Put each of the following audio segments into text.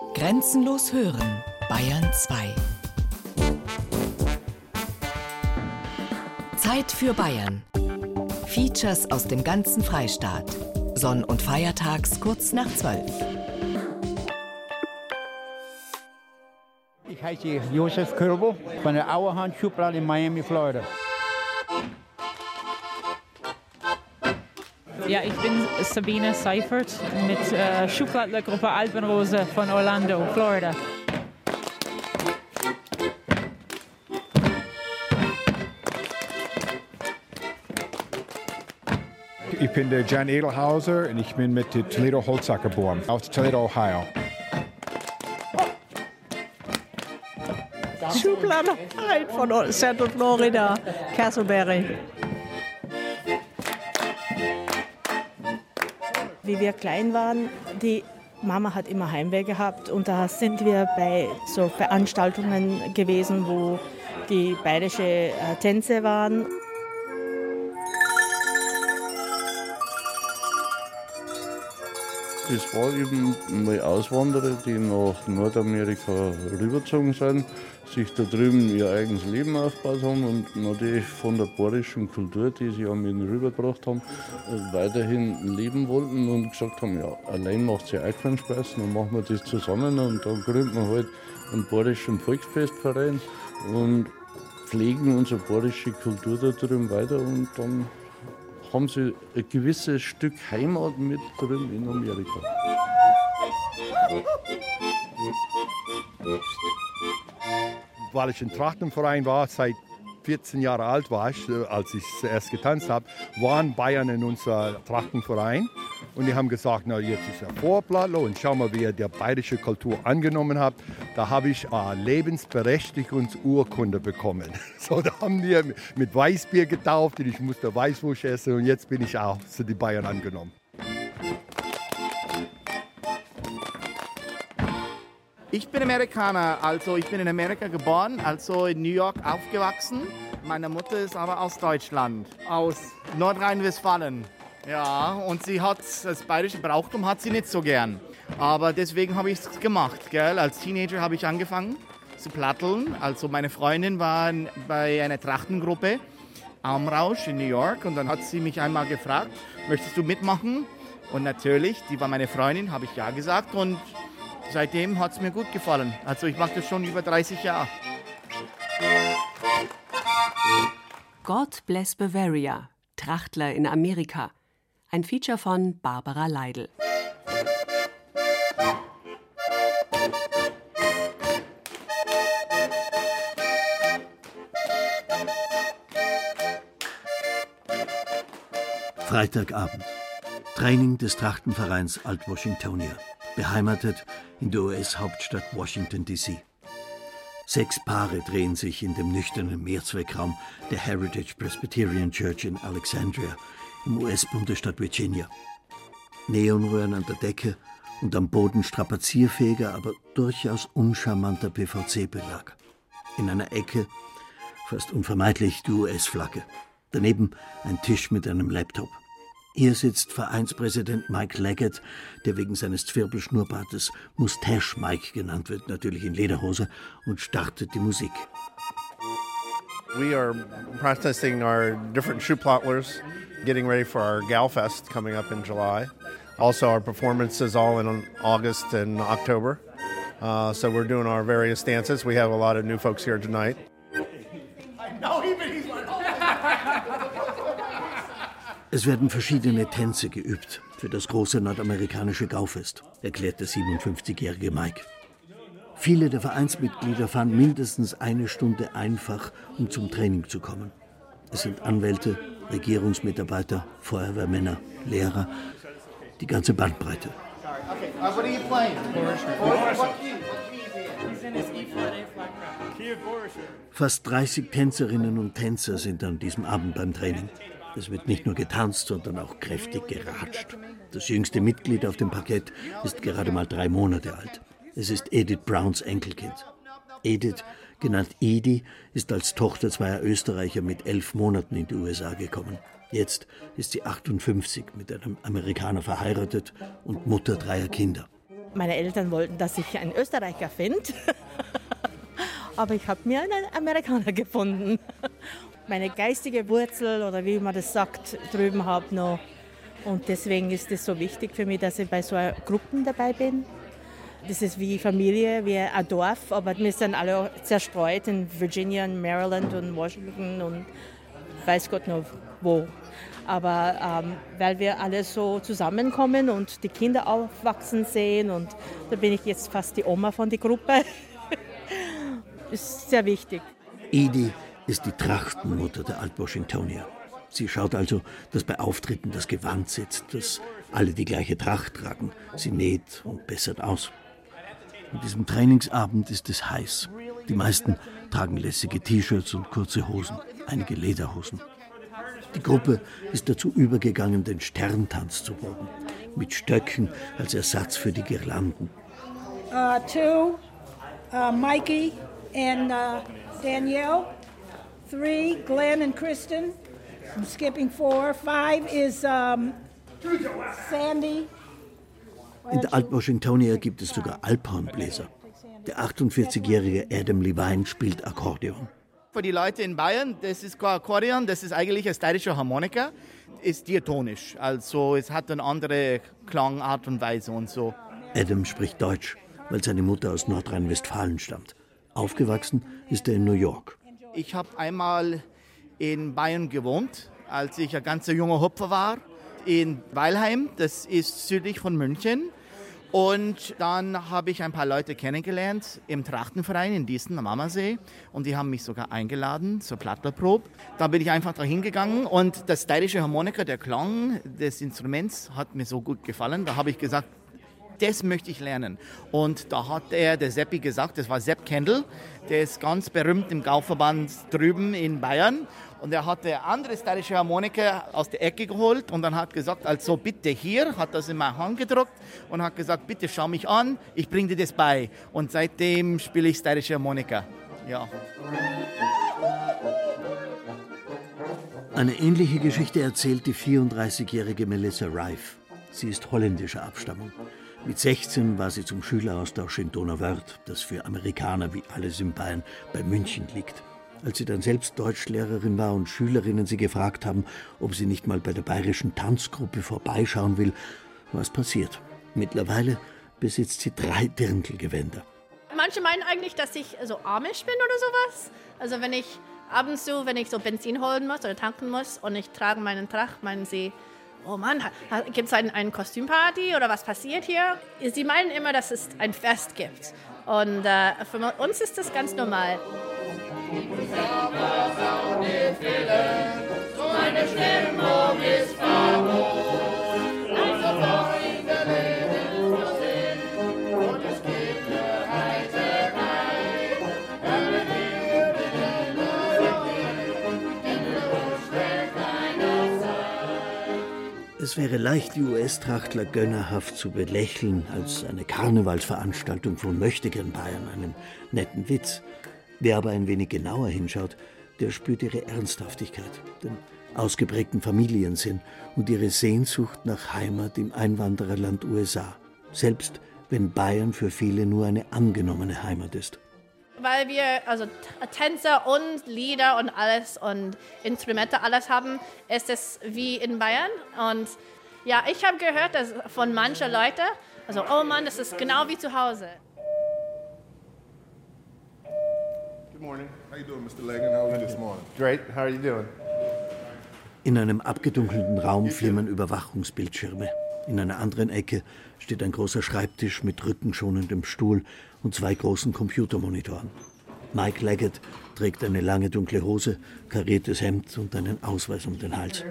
Grenzenlos hören, Bayern 2. Zeit für Bayern. Features aus dem ganzen Freistaat. Sonn- und Feiertags kurz nach 12. Ich heiße Josef Körbel von der Auerhand Schublade in Miami, Florida. Ja, ich bin Sabine Seifert mit äh, Schuhplattlergruppe Alpenrose von Orlando, Florida. Ich bin der Jan Edelhauser und ich bin mit der Toledo Holzhacker geboren, aus Toledo, Ohio. Schublade von Central Florida, Castleberry. Wie wir klein waren, die Mama hat immer Heimweh gehabt und da sind wir bei so Veranstaltungen gewesen, wo die bayerische äh, Tänze waren. Das war eben mal Auswanderer, die nach Nordamerika rübergezogen sind, sich da drüben ihr eigenes Leben aufgebaut haben und natürlich von der bayerischen Kultur, die sie an ihnen rübergebracht haben, weiterhin leben wollten und gesagt haben, ja, allein macht ja auch keinen Spaß, dann machen wir das zusammen und dann gründen wir halt einen bayerischen Volksfestverein und pflegen unsere bayerische Kultur da drüben weiter und dann haben sie ein gewisses Stück Heimat mit drin in Amerika. Weil ich im Trachtenverein war, seit 14 Jahre alt war ich, äh, als ich zuerst getanzt habe, waren Bayern in unser Trachtenverein. Und die haben gesagt, na jetzt ist er Vorblattler und schau mal, wie er die bayerische Kultur angenommen hat. Da habe ich eine Lebensberechtigungsurkunde bekommen. So, da haben die mit Weißbier getauft und ich musste Weißwurst essen und jetzt bin ich auch zu den Bayern angenommen. Ich bin Amerikaner, also ich bin in Amerika geboren, also in New York aufgewachsen. Meine Mutter ist aber aus Deutschland, aus Nordrhein-Westfalen. Ja, und sie hat das bayerische Brauchtum hat sie nicht so gern. Aber deswegen habe ich es gemacht. Gell? Als Teenager habe ich angefangen zu platteln. Also meine Freundin war bei einer Trachtengruppe Armrausch in New York und dann hat sie mich einmal gefragt, möchtest du mitmachen? Und natürlich, die war meine Freundin, habe ich ja gesagt und seitdem hat es mir gut gefallen. Also ich mache das schon über 30 Jahre. God Bless Bavaria, Trachtler in Amerika. Ein Feature von Barbara Leidl. Freitagabend. Training des Trachtenvereins Alt-Washingtonia, beheimatet in der US-Hauptstadt Washington, D.C. Sechs Paare drehen sich in dem nüchternen Mehrzweckraum der Heritage Presbyterian Church in Alexandria im US-Bundesstaat Virginia. Neonröhren an der Decke und am Boden strapazierfähiger, aber durchaus uncharmanter PVC-Belag. In einer Ecke, fast unvermeidlich, die US-Flagge. Daneben ein Tisch mit einem Laptop. Hier sitzt Vereinspräsident Mike Leggett, der wegen seines Zwirbelschnurrbartes Mustache Mike genannt wird, natürlich in Lederhose, und startet die Musik. We are practicing our different shoe plottlers, getting ready for our Gal Fest coming up in July. Also, our performances all in August and October. Uh, so we're doing our various dances. We have a lot of new folks here tonight. Es werden verschiedene Tänze geübt für das große nordamerikanische Gaufest, erklärt der 57-jährige Mike. Viele der Vereinsmitglieder fahren mindestens eine Stunde einfach, um zum Training zu kommen. Es sind Anwälte, Regierungsmitarbeiter, Feuerwehrmänner, Lehrer, die ganze Bandbreite. Fast 30 Tänzerinnen und Tänzer sind an diesem Abend beim Training. Es wird nicht nur getanzt, sondern auch kräftig geratscht. Das jüngste Mitglied auf dem Parkett ist gerade mal drei Monate alt. Es ist Edith Browns Enkelkind. Edith, genannt Edie, ist als Tochter zweier Österreicher mit elf Monaten in die USA gekommen. Jetzt ist sie 58, mit einem Amerikaner verheiratet und Mutter dreier Kinder. Meine Eltern wollten, dass ich einen Österreicher finde. Aber ich habe mir einen Amerikaner gefunden. Meine geistige Wurzel oder wie man das sagt, drüben habe noch. Und deswegen ist es so wichtig für mich, dass ich bei so Gruppen dabei bin. Das ist wie Familie, wie ein Dorf, aber wir sind alle zerstreut in Virginia, Maryland und Washington und weiß Gott noch wo. Aber ähm, weil wir alle so zusammenkommen und die Kinder aufwachsen sehen und da bin ich jetzt fast die Oma von der Gruppe. ist sehr wichtig. Edie ist die Trachtenmutter der Alt-Washingtonier. Sie schaut also, dass bei Auftritten das Gewand sitzt, dass alle die gleiche Tracht tragen. Sie näht und bessert aus. An diesem Trainingsabend ist es heiß. Die meisten tragen lässige T-Shirts und kurze Hosen, einige Lederhosen. Die Gruppe ist dazu übergegangen, den Sterntanz zu proben, mit Stöcken als Ersatz für die Girlanden. Uh, two, uh, Mikey and uh, Danielle. Three, Glenn and Kristen. I'm skipping four. Five is um, Sandy. In der Alt-Washingtonia gibt es sogar Alphornbläser. Der 48-jährige Adam Levine spielt Akkordeon. Für die Leute in Bayern, das ist kein Akkordeon, das ist eigentlich eine steirische Harmonika, ist diatonisch. Also es hat eine andere Klangart und Weise und so. Adam spricht Deutsch, weil seine Mutter aus Nordrhein-Westfalen stammt. Aufgewachsen ist er in New York. Ich habe einmal in Bayern gewohnt, als ich ein ganz junger Hopfer war, in Weilheim, das ist südlich von München. Und dann habe ich ein paar Leute kennengelernt im Trachtenverein in Diesen am Ammersee und die haben mich sogar eingeladen zur Plattlerprobe. Da bin ich einfach dahin gegangen und das steirische Harmonika, der Klang des Instruments hat mir so gut gefallen. Da habe ich gesagt, das möchte ich lernen. Und da hat er, der Seppi gesagt, das war Sepp Kendall, der ist ganz berühmt im Gauverband drüben in Bayern. Und er hat eine andere stylische Harmonika aus der Ecke geholt und dann hat gesagt, also bitte hier, hat das in meine Hand gedruckt und hat gesagt, bitte schau mich an, ich bringe dir das bei. Und seitdem spiele ich stylische Harmonika. Ja. Eine ähnliche Geschichte erzählt die 34-jährige Melissa Rife. Sie ist holländischer Abstammung. Mit 16 war sie zum Schüleraustausch in Donauwörth, das für Amerikaner wie alles in Bayern bei München liegt. Als sie dann selbst Deutschlehrerin war und Schülerinnen sie gefragt haben, ob sie nicht mal bei der bayerischen Tanzgruppe vorbeischauen will, was passiert. Mittlerweile besitzt sie drei Dirndlgewänder. Manche meinen eigentlich, dass ich so amisch bin oder sowas. Also wenn ich abends so, wenn ich so Benzin holen muss oder tanken muss und ich trage meinen Tracht, meinen sie, oh Mann, gibt es eine ein Kostümparty oder was passiert hier? Sie meinen immer, dass es ein Fest gibt. Und äh, für uns ist das ganz normal. Meine Stimmung ist famos, Es wäre leicht, die US-Trachtler gönnerhaft zu belächeln als eine Karnevalsveranstaltung von Möchtegern Bayern, einen netten Witz. Wer aber ein wenig genauer hinschaut, der spürt ihre Ernsthaftigkeit, den ausgeprägten Familiensinn und ihre Sehnsucht nach Heimat im Einwandererland USA, selbst wenn Bayern für viele nur eine angenommene Heimat ist. Weil wir also Tänzer und Lieder und alles und Instrumente alles haben, ist es wie in Bayern. Und ja, ich habe gehört dass von manchen Leuten, also oh Mann, das ist genau wie zu Hause. Good morning. How you doing, Mr. Legan? How are you this morning? Great. How are you doing? In einem abgedunkelten Raum flimmern Überwachungsbildschirme. In einer anderen Ecke steht ein großer Schreibtisch mit rückenschonendem Stuhl und zwei großen Computermonitoren. Mike Leggett trägt eine lange dunkle Hose, kariertes Hemd und einen Ausweis um den Hals.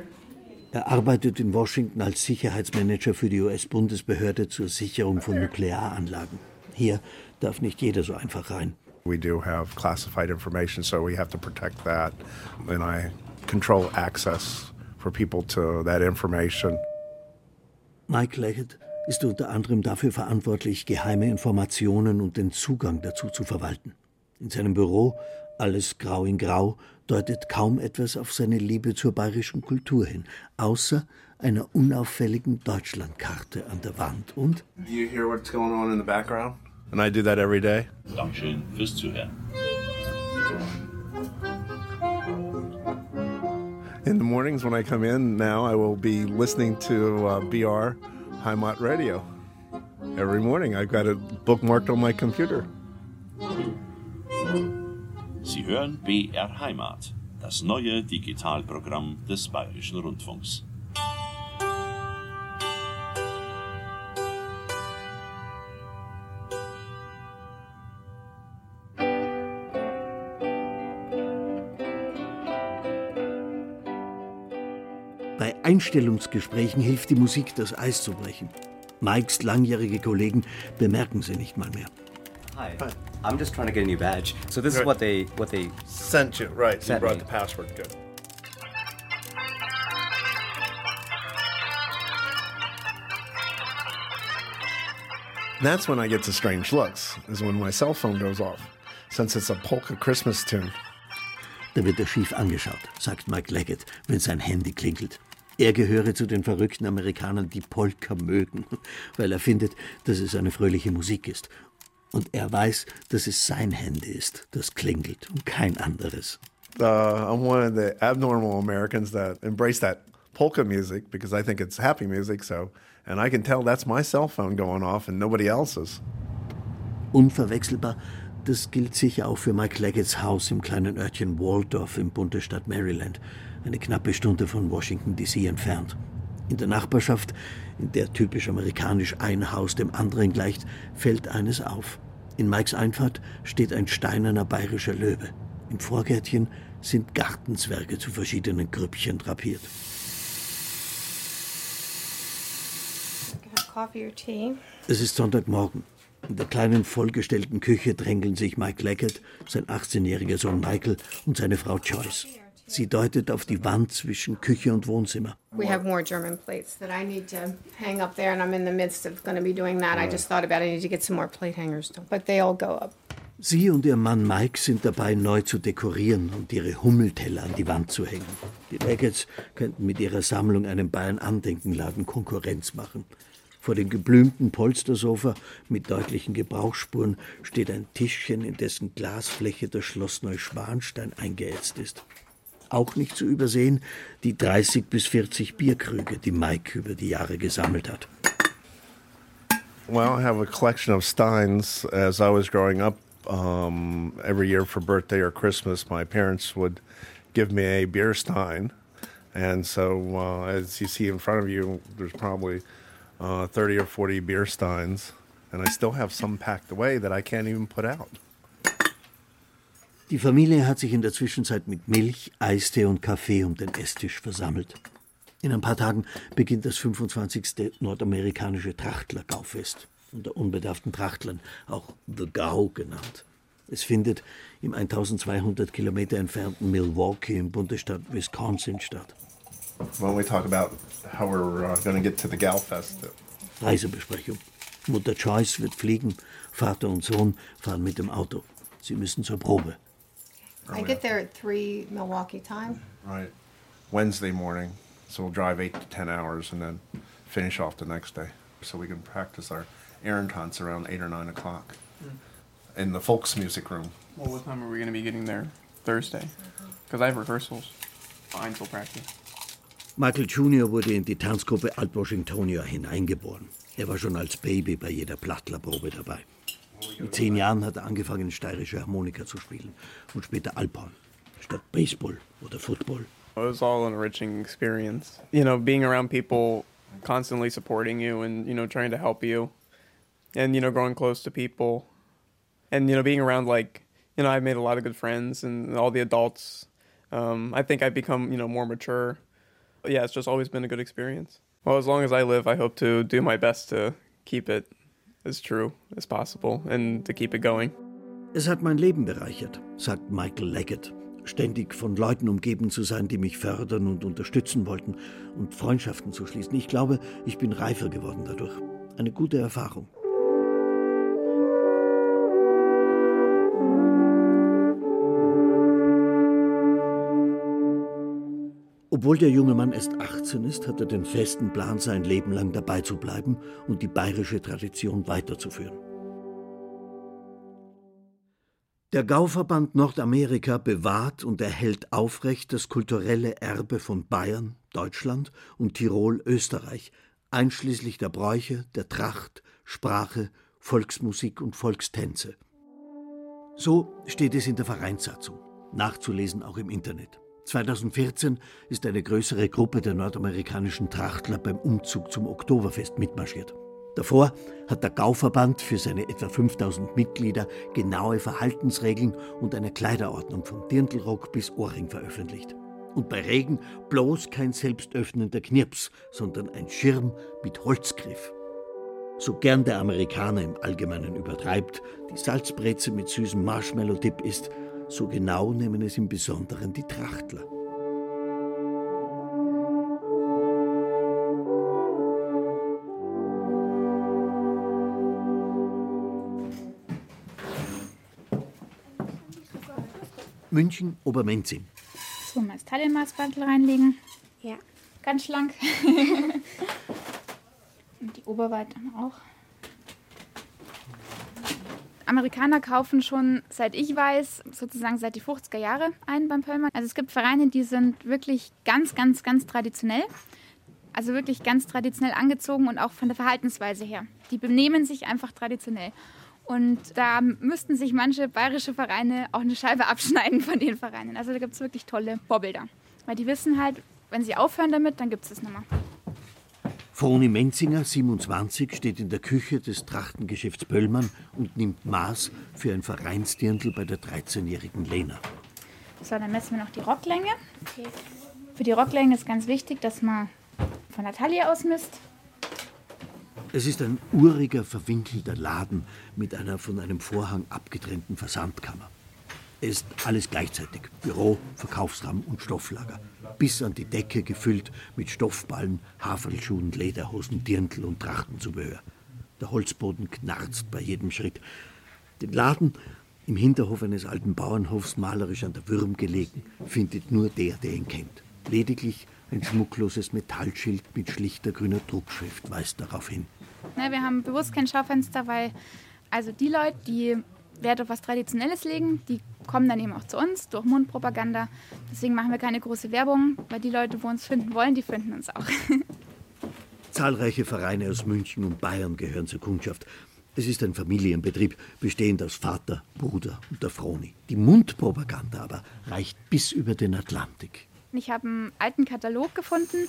Er arbeitet in Washington als Sicherheitsmanager für die US-Bundesbehörde zur Sicherung von Nuklearanlagen. Hier darf nicht jeder so einfach rein. We do have classified information, so we have to protect that. And I control access for people to that information. Mike Leggett ist unter anderem dafür verantwortlich, geheime Informationen und den Zugang dazu zu verwalten. In seinem Büro, alles grau in grau, deutet kaum etwas auf seine Liebe zur bayerischen Kultur hin, außer einer unauffälligen Deutschlandkarte an der Wand und Do you hear what's going on in the background? And I do that every day. Dankeschön fürs Zuhören. In the mornings when I come in now, I will be listening to uh, BR Heimat Radio. Every morning, I've got it bookmarked on my computer. Sie hören BR Heimat, das neue Digitalprogramm des Bayerischen Rundfunks. Einstellungsgesprächen hilft die Musik, das Eis zu brechen. Mikes langjährige Kollegen bemerken sie nicht mal mehr. Hi. I'm just trying to get a new badge. So this is Right. what they what they Sent you, right. You Sent brought me. the password. Good. That's when I get the strange looks, is when my cell phone goes off, since it's a polka Christmas tune. Da wird er schief angeschaut, sagt Mike Leggett, wenn sein Handy klingelt. Er gehöre zu den verrückten Amerikanern, die Polka mögen, weil er findet, dass es eine fröhliche Musik ist. Und er weiß, dass es sein Handy ist, das klingelt und kein anderes. Uh, I'm one of the abnormal Americans that embrace that polka music because I think it's happy music. So, and I can tell that's my cell phone going off and nobody else's. Unverwechselbar, das gilt sicher auch für Mike Leggetts Haus im kleinen Örtchen Waldorf im Bundesstaat Maryland, eine knappe Stunde von Washington DC entfernt. In der Nachbarschaft, in der typisch amerikanisch ein Haus dem anderen gleicht, fällt eines auf. In Mikes Einfahrt steht ein steinerner bayerischer Löwe. Im Vorgärtchen sind Gartenzwerge zu verschiedenen Grüppchen drapiert. Es ist Sonntagmorgen. In der kleinen vollgestellten Küche drängeln sich Mike Leggett, sein 18-jähriger Sohn Michael und seine Frau Joyce. Sie deutet auf die Wand zwischen Küche und Wohnzimmer. We have more German plates that I need to hang up there, and I'm in the midst of going to be doing that. I just thought about it. I need to get some more plate hangers, but they all go up. Sie und ihr Mann Mike sind dabei, neu zu dekorieren und ihre Hummelteller an die Wand zu hängen. Die Leggetts könnten mit ihrer Sammlung einem Bayern-Andenkenladen Konkurrenz machen. Vor dem geblümten Polstersofa mit deutlichen Gebrauchsspuren steht ein Tischchen, in dessen Glasfläche das Schloss Neuschwanstein eingeätzt ist. Auch nicht zu übersehen die 30 bis 40 Bierkrüge, die Mike über die Jahre gesammelt hat. Well, I have a collection of Steins. As I was growing up, um, every year for birthday or Christmas, my parents would give me a beer Stein. And so, uh, as you see in front of you, there's probably uh, 30 or 40 beer Steins. And I still have some packed away that I can't even put out. Die Familie hat sich in der Zwischenzeit mit Milch, Eistee und Kaffee um den Esstisch versammelt. In ein paar Tagen beginnt das 25. nordamerikanische Trachtler-Gaufest, unter unbedarften Trachtlern auch The Gau genannt. Es findet im 1200 Kilometer entfernten Milwaukee im Bundesstaat Wisconsin statt. When we talk about how we're uh, going to get to the Galfest, Reisebesprechung. Mutter Joyce wird fliegen, Vater und Sohn fahren mit dem Auto. Sie müssen zur Probe. I get there at 3 Milwaukee time. right, Wednesday morning. So we'll drive eight to 10 hours and then finish off the next day. So we can practice our errand hunts around 8 or 9 o'clock in the folks music room. Well, what time are we going to be getting there? Thursday. Because I have rehearsals. Einzel practice. Michael Jr. wurde in die Tanzgruppe Alt Washingtonia hineingeboren. Er war schon als Baby bei jeder Plattlerprobe dabei. Mit zehn Jahren hat er angefangen, steirische Harmonika zu spielen und später Alphorn, statt Baseball oder Football. It was all an enriching experience. You know, being around people constantly supporting you and, you know, trying to help you. And, you know, growing close to people. And, you know, being around, like, you know, I've made a lot of good friends and all the adults. Um, I think I've become, you know, more mature. But yeah, it's just always been a good experience. Well, as long as I live, I hope to do my best to keep it as true as possible and to keep it going. Es hat mein Leben bereichert, sagt Michael Leggett. Ständig von Leuten umgeben zu sein, die mich fördern und unterstützen wollten und Freundschaften zu schließen. Ich glaube, ich bin reifer geworden dadurch. Eine gute Erfahrung. Obwohl der junge Mann erst 18 ist, hat er den festen Plan, sein Leben lang dabei zu bleiben und die bayerische Tradition weiterzuführen. Der Gauverband Nordamerika bewahrt und erhält aufrecht das kulturelle Erbe von Bayern, Deutschland und Tirol, Österreich, einschließlich der Bräuche, der Tracht, Sprache, Volksmusik und Volkstänze. So steht es in der Vereinssatzung, nachzulesen auch im Internet. 2014 ist eine größere Gruppe der nordamerikanischen Trachtler beim Umzug zum Oktoberfest mitmarschiert. Davor hat der Gauverband für seine etwa 5000 Mitglieder genaue Verhaltensregeln und eine Kleiderordnung vom Dirndlrock bis Ohrring veröffentlicht. Und bei Regen bloß kein selbstöffnender Knirps, sondern ein Schirm mit Holzgriff. So gern der Amerikaner im Allgemeinen übertreibt, die Salzbreze mit süßem Marshmallow-Dip ist, so genau nehmen es im Besonderen die Trachtler. München, Obermenzing. So, mal das Taillenmaßbandel reinlegen. Ja. Ganz schlank. Und die Oberweite auch. Amerikaner kaufen schon, seit ich weiß, sozusagen seit die 50er Jahre ein beim Pöllmann. Also es gibt Vereine, die sind wirklich ganz, ganz, ganz traditionell. Also wirklich ganz traditionell angezogen und auch von der Verhaltensweise her. Die benehmen sich einfach traditionell. Und da müssten sich manche bayerische Vereine auch eine Scheibe abschneiden von den Vereinen. Also da gibt es wirklich tolle Vorbilder. Weil die wissen halt, wenn sie aufhören damit, dann gibt es das mehr. Froni Menzinger, 27, steht in der Küche des Trachtengeschäfts Pöllmann und nimmt Maß für ein Vereinsdirndl bei der 13-jährigen Lena. So, dann messen wir noch die Rocklänge. Für die Rocklänge ist ganz wichtig, dass man von der Taille aus misst. Es ist ein uriger, verwinkelter Laden mit einer von einem Vorhang abgetrennten Versandkammer. Ist alles gleichzeitig: Büro, Verkaufsraum und Stofflager. Bis an die Decke gefüllt mit Stoffballen, Haferlschuhen, Lederhosen, Dirndl und Trachtenzubehör. Der Holzboden knarzt bei jedem Schritt. Den Laden, im Hinterhof eines alten Bauernhofs malerisch an der Würm gelegen, findet nur der, der ihn kennt. Lediglich ein schmuckloses Metallschild mit schlichter grüner Druckschrift weist darauf hin. Ne, wir haben bewusst kein Schaufenster, weil also die Leute, die Wert auf was Traditionelles legen, die kommen dann eben auch zu uns durch Mundpropaganda. Deswegen machen wir keine große Werbung, weil die Leute, wo uns finden wollen, die finden uns auch. Zahlreiche Vereine aus München und Bayern gehören zur Kundschaft. Es ist ein Familienbetrieb, bestehend aus Vater, Bruder und der Froni. Die Mundpropaganda aber reicht bis über den Atlantik. Ich habe einen alten Katalog gefunden,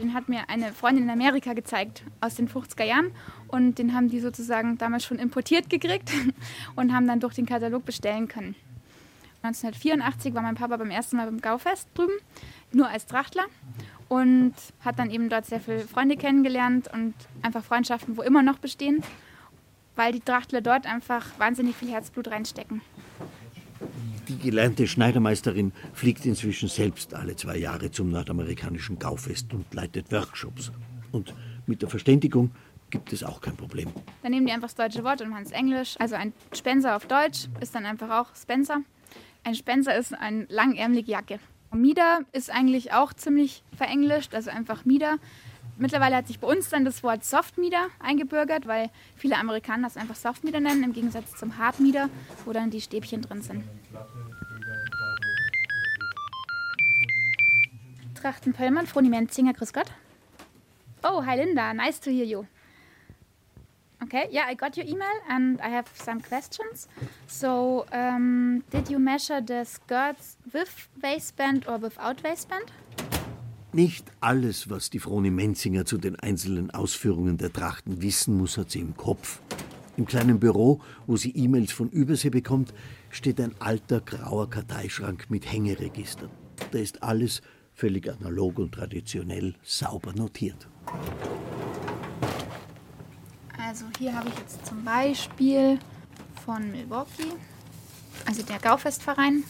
den hat mir eine Freundin in Amerika gezeigt, aus den 50er Jahren. Und den haben die sozusagen damals schon importiert gekriegt und haben dann durch den Katalog bestellen können. 1984 war mein Papa beim ersten Mal beim Gaufest drüben, nur als Trachtler. Und hat dann eben dort sehr viele Freunde kennengelernt und einfach Freundschaften, wo immer noch bestehen, weil die Trachtler dort einfach wahnsinnig viel Herzblut reinstecken. Die gelernte Schneidermeisterin fliegt inzwischen selbst alle zwei Jahre zum nordamerikanischen Gaufest und leitet Workshops. Und mit der Verständigung gibt es auch kein Problem. Dann nehmen die einfach das deutsche Wort und machen es Englisch. Also ein Spencer auf Deutsch ist dann einfach auch Spencer. Ein Spencer ist eine langärmelige Jacke. Mieder ist eigentlich auch ziemlich verenglischt, also einfach Mieder. Mittlerweile hat sich bei uns dann das Wort Softmieder eingebürgert, weil viele Amerikaner das einfach Softmieder nennen, im Gegensatz zum Hardmieder, wo dann die Stäbchen drin sind. Trachten Pöllmann, Froni Menzinger, grüß Gott. Oh, hi Linda, nice to hear you. Okay, yeah, I got your email and I have some questions. So, um, did you measure the skirts with waistband or without waistband? Nicht alles, was die Froni Menzinger zu den einzelnen Ausführungen der Trachten wissen muss, hat sie im Kopf. Im kleinen Büro, wo sie E-Mails von Übersee bekommt, steht ein alter grauer Karteischrank mit Hängeregistern. Da ist alles völlig analog und traditionell sauber notiert. Also hier habe ich jetzt zum Beispiel von Milwaukee, also der Gaufestverein.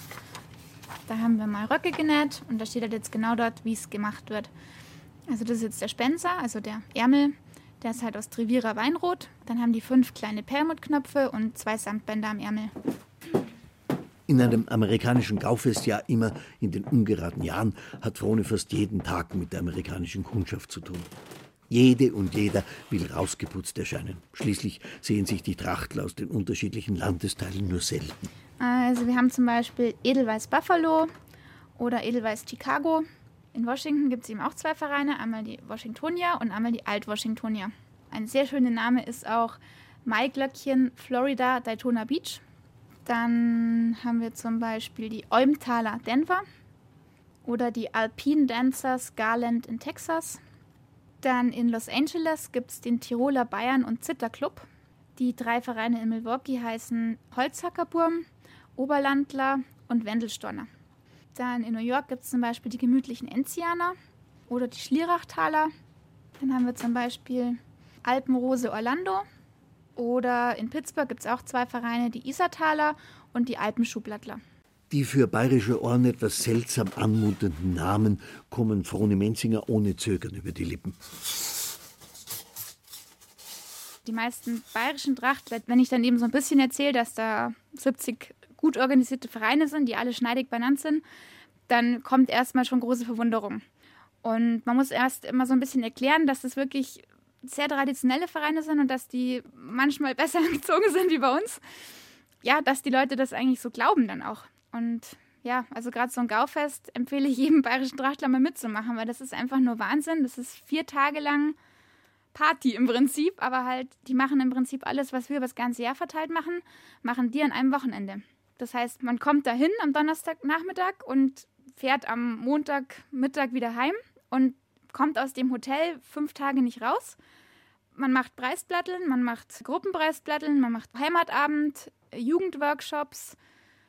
Da haben wir mal Röcke genäht und da steht halt jetzt genau dort, wie es gemacht wird. Also das ist jetzt der Spencer, also der Ärmel. Der ist halt aus Trivierer Weinrot. Dann haben die fünf kleine Perlmuttknöpfe und zwei Samtbänder am Ärmel. In einem amerikanischen Gaufestjahr, immer in den ungeraden Jahren, hat Frone fast jeden Tag mit der amerikanischen Kundschaft zu tun. Jede und jeder will rausgeputzt erscheinen. Schließlich sehen sich die Trachtler aus den unterschiedlichen Landesteilen nur selten. Also wir haben zum Beispiel Edelweiß Buffalo oder Edelweiß Chicago. In Washington gibt es eben auch zwei Vereine, einmal die Washingtonia und einmal die Alt-Washingtonia. Ein sehr schöner Name ist auch Maiglöckchen Florida Daytona Beach. Dann haben wir zum Beispiel die Eumtaler Denver oder die Alpine Dancers Garland in Texas. Dann in Los Angeles gibt es den Tiroler Bayern und Zitter Club. Die drei Vereine in Milwaukee heißen Holzhackerburm, Oberlandler und Wendelstorner. Dann in New York gibt es zum Beispiel die gemütlichen Enzianer oder die Schlierachtaler. Dann haben wir zum Beispiel Alpenrose Orlando. Oder in Pittsburgh gibt es auch zwei Vereine, die Isartaler und die Alpenschublattler. Die für bayerische Ohren etwas seltsam anmutenden Namen kommen Frone Menzinger ohne Zögern über die Lippen. Die meisten bayerischen Trachtler, wenn ich dann eben so ein bisschen erzähle, dass da 70 gut organisierte Vereine sind, die alle schneidig benannt sind, dann kommt erstmal schon große Verwunderung. Und man muss erst immer so ein bisschen erklären, dass das wirklich sehr traditionelle Vereine sind und dass die manchmal besser gezogen sind wie bei uns. Ja, dass die Leute das eigentlich so glauben dann auch. Und ja, also gerade so ein Gaufest empfehle ich jedem bayerischen Trachtler mal mitzumachen, weil das ist einfach nur Wahnsinn. Das ist vier Tage lang Party im Prinzip, aber halt, die machen im Prinzip alles, was wir über das ganze Jahr verteilt machen, machen die an einem Wochenende. Das heißt, man kommt dahin am Donnerstagnachmittag und fährt am Montagmittag wieder heim und kommt aus dem Hotel fünf Tage nicht raus. Man macht Preisblatteln, man macht Gruppenpreisblatteln, man macht Heimatabend, Jugendworkshops.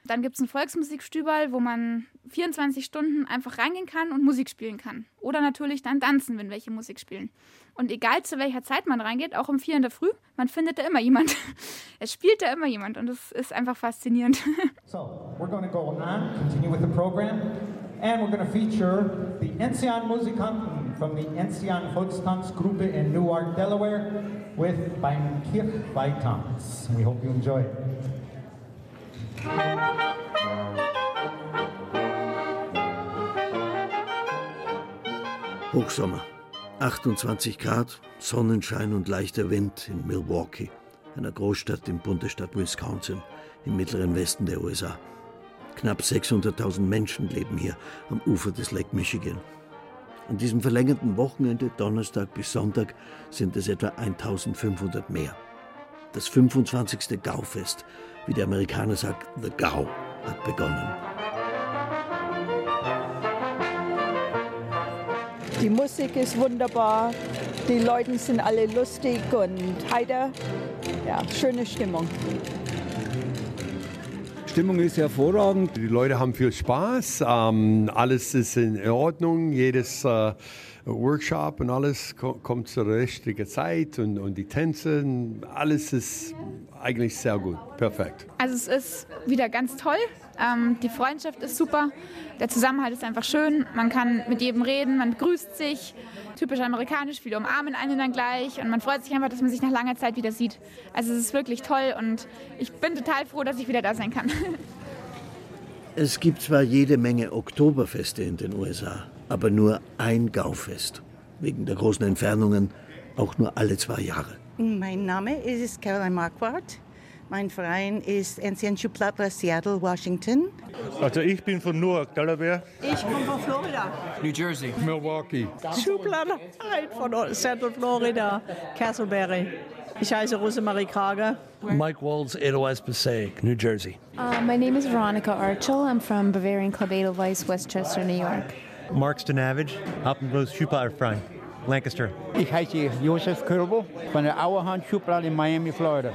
Dann gibt es ein Volksmusikstüberl, wo man 24 Stunden einfach reingehen kann und Musik spielen kann. Oder natürlich dann tanzen, wenn welche Musik spielen. Und egal zu welcher Zeit man reingeht, auch um vier in der Früh, man findet da immer jemand. Es spielt da immer jemand und das ist einfach faszinierend. So, we're going to go on, continue with the program, and we're going to feature the Enzian Musikanten from the Enzian Volkstanzgruppe in Newark, Delaware, with Beim Kirchweihtanz. We hope you enjoy it. Hochsommer. 28 Grad, Sonnenschein und leichter Wind in Milwaukee, einer Großstadt im Bundesstaat Wisconsin im mittleren Westen der USA. Knapp 600.000 Menschen leben hier am Ufer des Lake Michigan. An diesem verlängerten Wochenende, Donnerstag bis Sonntag, sind es etwa 1500 mehr. Das 25. Gaufest, wie der Amerikaner sagt, The Gau, hat begonnen. Die Musik ist wunderbar, die Leute sind alle lustig und heiter. Ja, schöne Stimmung. Stimmung ist hervorragend. Die Leute haben viel Spaß. Ähm, alles ist in Ordnung. Jedes äh, Workshop und alles ko kommt zur richtigen Zeit und, und die Tänze. Alles ist eigentlich sehr gut. Perfekt. Also es ist wieder ganz toll. Ähm, die Freundschaft ist super. Der Zusammenhalt ist einfach schön. Man kann mit jedem reden, man begrüßt sich. Typisch amerikanisch, viele umarmen einen dann gleich und man freut sich einfach, dass man sich nach langer Zeit wieder sieht. Also es ist wirklich toll und ich bin total froh, dass ich wieder da sein kann. Es gibt zwar jede Menge Oktoberfeste in den USA, aber nur ein Gaufest. Wegen der großen Entfernungen auch nur alle zwei Jahre. Mein Name ist Caroline Marquardt. Mein Verein ist Ancien Schuplattler Seattle, Washington. Also ich bin von Newark, Delaware. Ich komme von Florida. New Jersey. Milwaukee. Schuplattler von Central Florida, Castleberry. Ich heiße Rosemarie Krage. Mike Walls, Edelweiss Passaic, New Jersey. Uh, my name is Veronica Archel. I'm from Bavarian Club Edelweiss, Westchester, New York. Mark Stanavage, Hoppenblues Schuhplattlerverein, Lancaster. Ich heiße Josef Körbel von der Auerhand Schublade in Miami, Florida.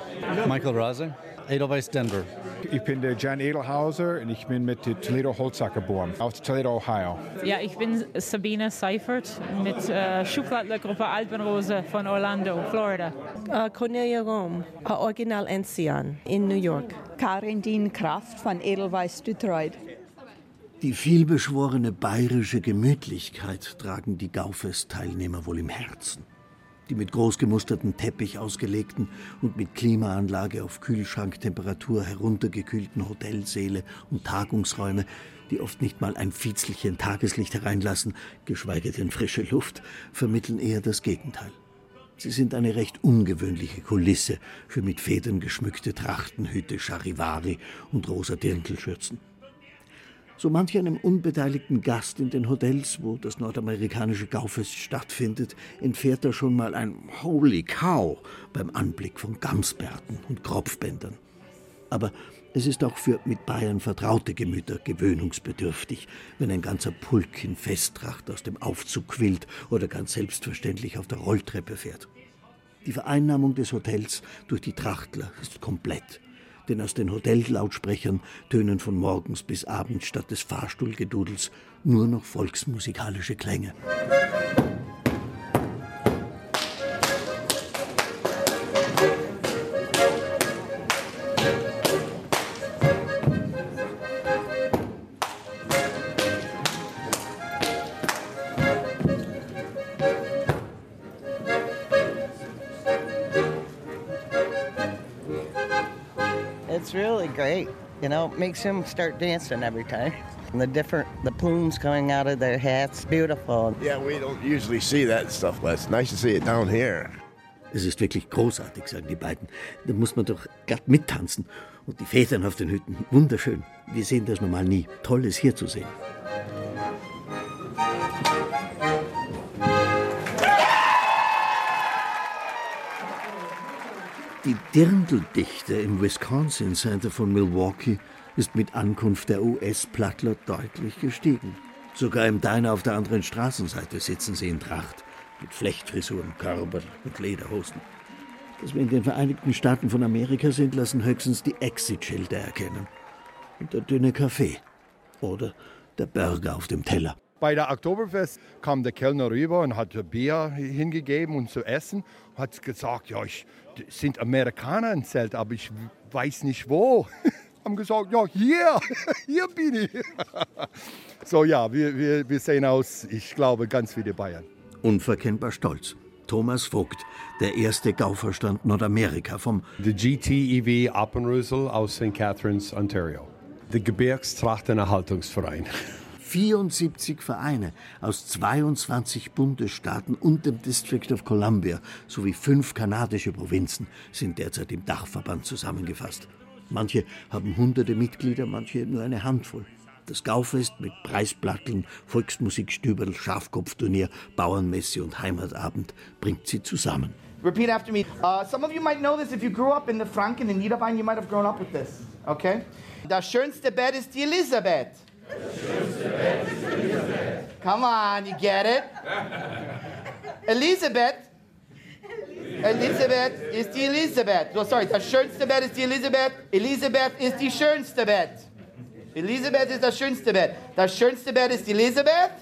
Michael Rase, Edelweiss Denver. Ich bin der Jan Edelhauser und ich bin mit der Toledo Holzhacker geboren, aus Toledo, Ohio. Ja, ich bin Sabine Seifert mit äh, Schuhplattlergruppe Alpenrose von Orlando, Florida. Uh, Cornelia Rom, uh, Original Enzian in New York. Karin Dien Kraft von Edelweiss Detroit. Die vielbeschworene bayerische Gemütlichkeit tragen die Gaufest-Teilnehmer wohl im Herzen. Die mit großgemusterten Teppich ausgelegten und mit Klimaanlage auf Kühlschranktemperatur heruntergekühlten Hotelsäle und Tagungsräume, die oft nicht mal ein Fiezelchen Tageslicht hereinlassen, geschweige denn frische Luft, vermitteln eher das Gegenteil. Sie sind eine recht ungewöhnliche Kulisse für mit Federn geschmückte Trachtenhüte, Charivari und rosa Dirndlschürzen. So manch einem unbeteiligten Gast in den Hotels, wo das nordamerikanische Gaufest stattfindet, entfährt er schon mal ein Holy Cow beim Anblick von Gamsbärten und Kropfbändern. Aber es ist auch für mit Bayern vertraute Gemüter gewöhnungsbedürftig, wenn ein ganzer Pulk in Festtracht aus dem Aufzug quillt oder ganz selbstverständlich auf der Rolltreppe fährt. Die Vereinnahmung des Hotels durch die Trachtler ist komplett, denn aus den Hotellautsprechern tönen von morgens bis abends statt des Fahrstuhlgedudels nur noch volksmusikalische Klänge. You know, it makes them start dancing every time. And the different, the plumes coming out of their hats, beautiful. Yeah, we don't usually see that stuff, but it's nice to see it down here. Es ist wirklich großartig, sagen die beiden. Da muss man doch glatt mittanzen. Und die Federn auf den Hütten, wunderschön. Wir sehen das normal nie. Toll, es hier zu sehen. Die Dirndldichte im Wisconsin Center von Milwaukee ist mit Ankunft der US-Plattler deutlich gestiegen. Sogar im Diner auf der anderen Straßenseite sitzen sie in Tracht, mit Flechtfrisuren, Körper und Lederhosen. Dass wir in den Vereinigten Staaten von Amerika sind, lassen höchstens die Exit-Schilder erkennen. Und der dünne Kaffee. Oder der Burger auf dem Teller. Bei der Oktoberfest kam der Kellner rüber und hat Bier hingegeben und zu essen. Hat gesagt, ja, ich es sind Amerikaner im Zelt, aber ich weiß nicht wo. Haben gesagt, ja, hier, hier bin ich. so ja, wir, wir, wir sehen aus, ich glaube, ganz wie die Bayern. Unverkennbar stolz. Thomas Vogt, der erste Gauverstand Nordamerika vom The GTEV Appenrösel aus St. Catharines, Ontario. Der Gebirgstrachtenerhaltungsverein. 74 Vereine aus 22 Bundesstaaten und dem District of Columbia sowie fünf kanadische Provinzen sind derzeit im Dachverband zusammengefasst. Manche haben hunderte Mitglieder, manche nur eine Handvoll. Das Gaufest mit Preisplatteln, Volksmusikstüberl, Schafkopfturnier, Bauernmesse und Heimatabend bringt sie zusammen. Repeat after me. Uh, some of you might know this if you grew up in the Franken in Niederbayern, you might have grown up with this. Okay? Das schönste Bett ist die Elisabeth. Come on, you get it? Elisabeth. Elisabeth ist die Elisabeth. Oh, sorry, das schönste Bett ist die Elisabeth. Elisabeth ist die schönste Bett. Elisabeth ist das schönste Bett. Das schönste Bett ist die Elisabeth.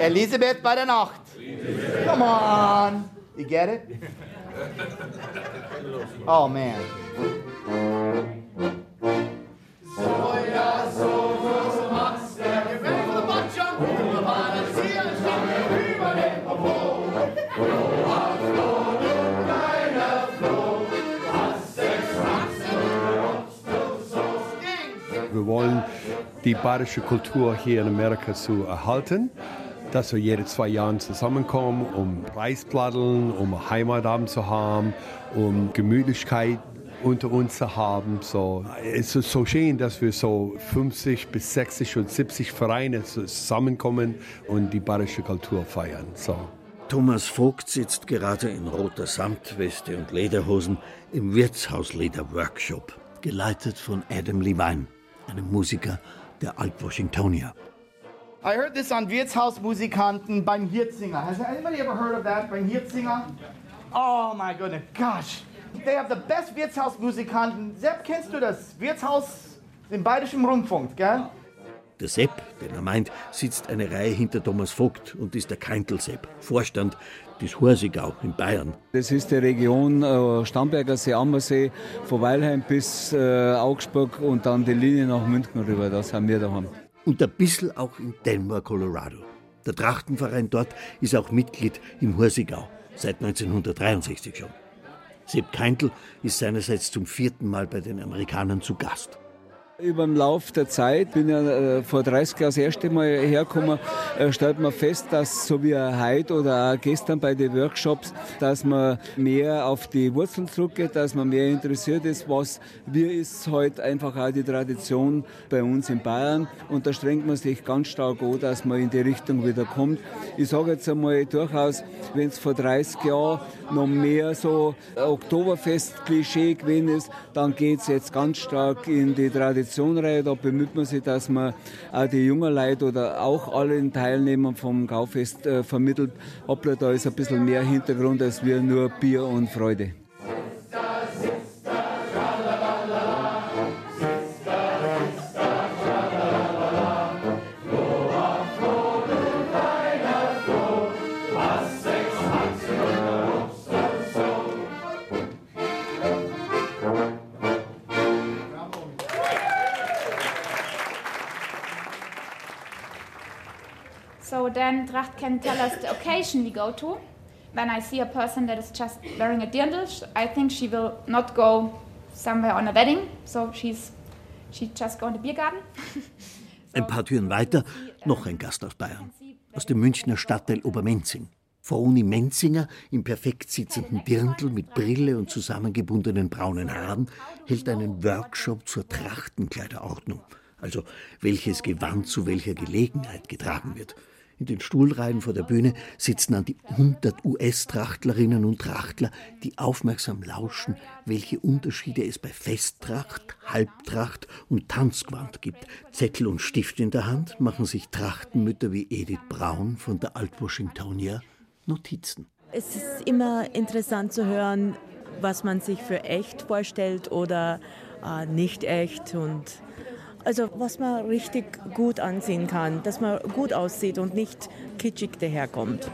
Elisabeth bei der Nacht. Come on. You get it? Oh man. Wir wollen die bayerische Kultur hier in Amerika zu erhalten, dass wir jede zwei Jahre zusammenkommen, um Preisplatteln, um Heimatabend zu haben, um Gemütlichkeit unter uns zu haben. So, es ist so schön, dass wir so 50 bis 60 und 70 Vereine zusammenkommen und die bayerische Kultur feiern. So. Thomas Vogt sitzt gerade in roter Samtweste und Lederhosen im Wirtshausleder-Workshop, geleitet von Adam Levine, einem Musiker der Alt-Washingtonier. I heard this on Wirtshausmusikanten beim Hirzinger. Has anybody ever heard of that beim Hirzinger? Oh my goodness, gosh. They have the best Wirtshausmusikanten. Sepp, kennst du das? Wirtshaus im Bayerischen Rundfunk, gell? Der Sepp, den er meint, sitzt eine Reihe hinter Thomas Vogt und ist der Keintel-Sepp, Vorstand des Horsigau in Bayern. Das ist die Region äh, Starnberger See, Ammersee, von Weilheim bis äh, Augsburg und dann die Linie nach München rüber. Das haben wir daheim. Und ein bisschen auch in Denver, Colorado. Der Trachtenverein dort ist auch Mitglied im Horsigau, seit 1963 schon. Sepp Keintl ist seinerseits zum vierten Mal bei den Amerikanern zu Gast. Über den Lauf der Zeit, bin ja äh, vor 30 Jahren das erste Mal hergekommen, äh, stellt man fest, dass so wie heute oder auch gestern bei den Workshops, dass man mehr auf die Wurzeln zurückgeht, dass man mehr interessiert ist, was, wie ist heute einfach auch die Tradition bei uns in Bayern und da strengt man sich ganz stark an, dass man in die Richtung wieder kommt. Ich sage jetzt einmal durchaus, wenn es vor 30 Jahren noch mehr so Oktoberfest-Klischee gewesen ist, dann geht es jetzt ganz stark in die Tradition Tradition rein. Da bemüht man sich, dass man auch die jungen Leute oder auch alle Teilnehmer vom Gaufest äh, vermittelt. Hoppla, da ist ein bisschen mehr Hintergrund als wir nur Bier und Freude. Tracht can tell us the occasion we go to. When I see a person that is just wearing a dirndl, I think she will not go somewhere on a wedding. So she's she just go in the beer garden. Ein paar Türen weiter noch ein Gast aus Bayern, aus dem Münchner Stadtteil Obermenzing. Froni Menzinger im perfekt sitzenden Dirndl mit Brille und zusammengebundenen braunen Haaren hält einen Workshop zur Trachtenkleiderordnung, also welches Gewand zu welcher Gelegenheit getragen wird. In den Stuhlreihen vor der Bühne sitzen an die 100 US-Trachtlerinnen und Trachtler, die aufmerksam lauschen, welche Unterschiede es bei Festtracht, Halbtracht und Tanzgewand gibt. Zettel und Stift in der Hand machen sich Trachtenmütter wie Edith Braun von der Alt-Washingtonia Notizen. Es ist immer interessant zu hören, was man sich für echt vorstellt oder äh, nicht echt und also was man richtig gut ansehen kann, dass man gut aussieht und nicht kitschig daherkommt.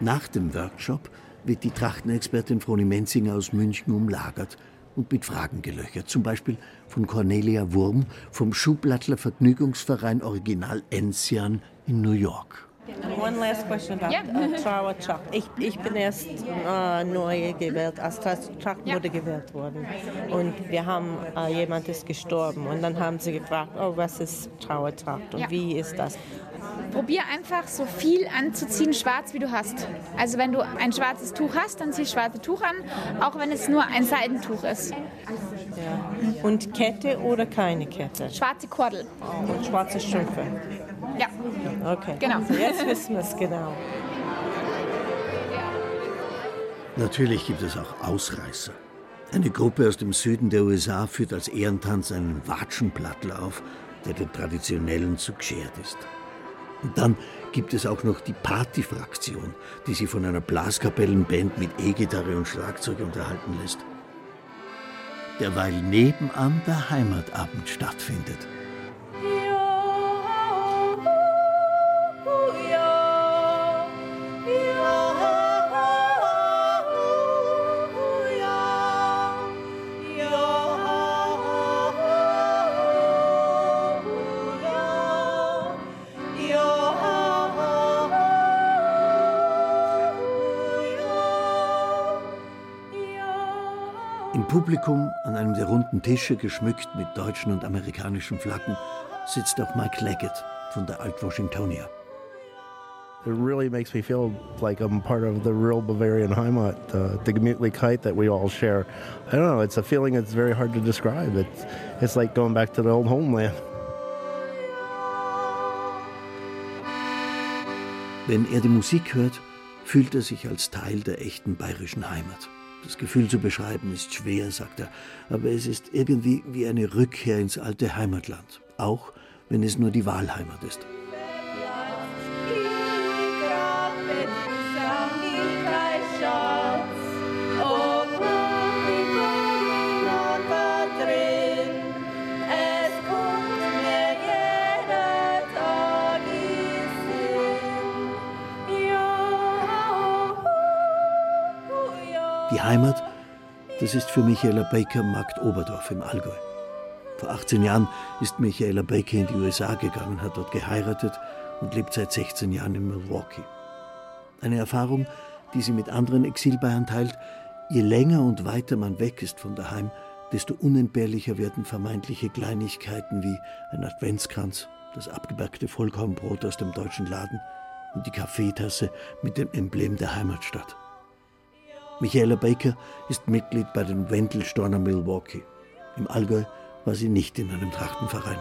Nach dem Workshop wird die Trachtenexpertin Froni Menzinger aus München umlagert und mit Fragen gelöchert. Zum Beispiel von Cornelia Wurm vom Schublattler Vergnügungsverein Original Enzian in New York. One last question about Yeah. uh, Chuck. Ich, ich bin erst äh, neu gewählt, als Trachtmutter gewählt worden. Und wir haben, äh, jemand ist gestorben. Und dann haben sie gefragt, oh, was ist Trauertracht und Ja. wie ist das? Probier einfach so viel anzuziehen, schwarz wie du hast. Also wenn du ein schwarzes Tuch hast, dann zieh schwarze Tuch an, auch wenn es nur ein Seidentuch ist. Ja. Und Kette oder keine Kette? Schwarze Kordel. Und schwarze Strümpfe? Ja. Okay. Genau. Also jetzt wissen wir es genau. Natürlich gibt es auch Ausreißer. Eine Gruppe aus dem Süden der USA führt als Ehrentanz einen Watschenplattler auf, der dem traditionellen zu geschert ist. Und dann gibt es auch noch die Partyfraktion, die sich von einer Blaskapellenband mit E-Gitarre und Schlagzeug unterhalten lässt. Derweil nebenan der Heimatabend stattfindet. Publikum, an einem der runden Tische, geschmückt mit deutschen und amerikanischen Flaggen, sitzt auch Mike Leggett von der Alt-Washingtonia. It really makes me feel like I'm part of the real Bavarian Heimat, uh, the Gemütlichkeit that we all share. I don't know, it's a feeling that's very hard to describe. It's, it's like going back to the old homeland. Wenn er die Musik hört, fühlt er sich als Teil der echten bayerischen Heimat. Das Gefühl zu beschreiben ist schwer, sagt er, aber es ist irgendwie wie eine Rückkehr ins alte Heimatland, auch wenn es nur die Wahlheimat ist. Heimat, das ist für Michaela Baker Markt Oberdorf im Allgäu. Vor 18 Jahren ist Michaela Baker in die USA gegangen, hat dort geheiratet und lebt seit 16 Jahren in Milwaukee. Eine Erfahrung, die sie mit anderen Exilbayern teilt, je länger und weiter man weg ist von daheim, desto unentbehrlicher werden vermeintliche Kleinigkeiten wie ein Adventskranz, das abgebackte Vollkornbrot aus dem deutschen Laden und die Kaffeetasse mit dem Emblem der Heimatstadt. Michaela Baker ist Mitglied bei den Wendelstorner Milwaukee. Im Allgäu war sie nicht in einem Trachtenverein.